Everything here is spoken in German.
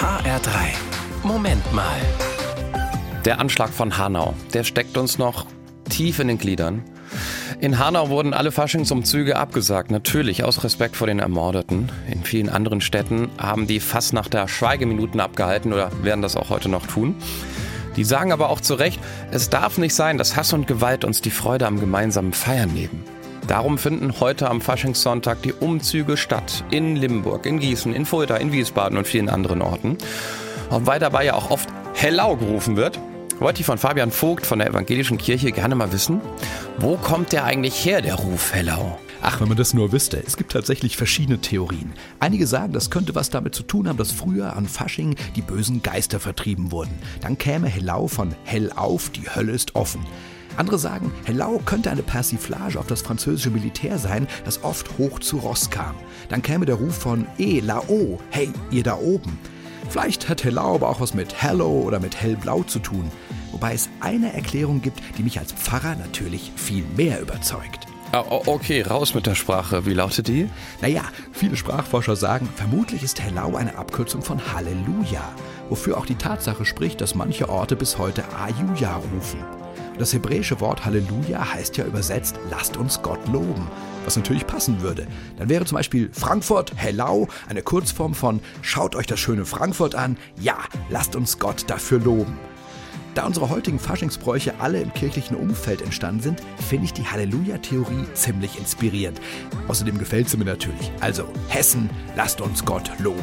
HR3. Moment mal. Der Anschlag von Hanau, der steckt uns noch tief in den Gliedern. In Hanau wurden alle Faschingsumzüge abgesagt, natürlich aus Respekt vor den Ermordeten. In vielen anderen Städten haben die Fastnachter Schweigeminuten abgehalten oder werden das auch heute noch tun. Die sagen aber auch zu Recht, es darf nicht sein, dass Hass und Gewalt uns die Freude am gemeinsamen Feiern nehmen. Darum finden heute am Faschingssonntag die Umzüge statt. In Limburg, in Gießen, in Fulda, in Wiesbaden und vielen anderen Orten. Und weil dabei ja auch oft Hellau gerufen wird, wollte ich von Fabian Vogt von der Evangelischen Kirche gerne mal wissen, wo kommt der eigentlich her, der Ruf Hellau? Ach, wenn man das nur wüsste. Es gibt tatsächlich verschiedene Theorien. Einige sagen, das könnte was damit zu tun haben, dass früher an Fasching die bösen Geister vertrieben wurden. Dann käme Hellau von Hell auf, die Hölle ist offen. Andere sagen, Hellau könnte eine Persiflage auf das französische Militär sein, das oft hoch zu Ross kam. Dann käme der Ruf von Eh, la-o, hey, ihr da oben. Vielleicht hat Hellau aber auch was mit Hello oder mit Hellblau zu tun. Wobei es eine Erklärung gibt, die mich als Pfarrer natürlich viel mehr überzeugt. Ah, okay, raus mit der Sprache. Wie lautet die? Naja, viele Sprachforscher sagen, vermutlich ist Hellau eine Abkürzung von Halleluja, wofür auch die Tatsache spricht, dass manche Orte bis heute Ajuja rufen. Das hebräische Wort Halleluja heißt ja übersetzt, lasst uns Gott loben, was natürlich passen würde. Dann wäre zum Beispiel Frankfurt, Hellau, eine Kurzform von schaut euch das schöne Frankfurt an, ja, lasst uns Gott dafür loben. Da unsere heutigen Faschingsbräuche alle im kirchlichen Umfeld entstanden sind, finde ich die Halleluja-Theorie ziemlich inspirierend. Außerdem gefällt sie mir natürlich. Also, Hessen, lasst uns Gott loben.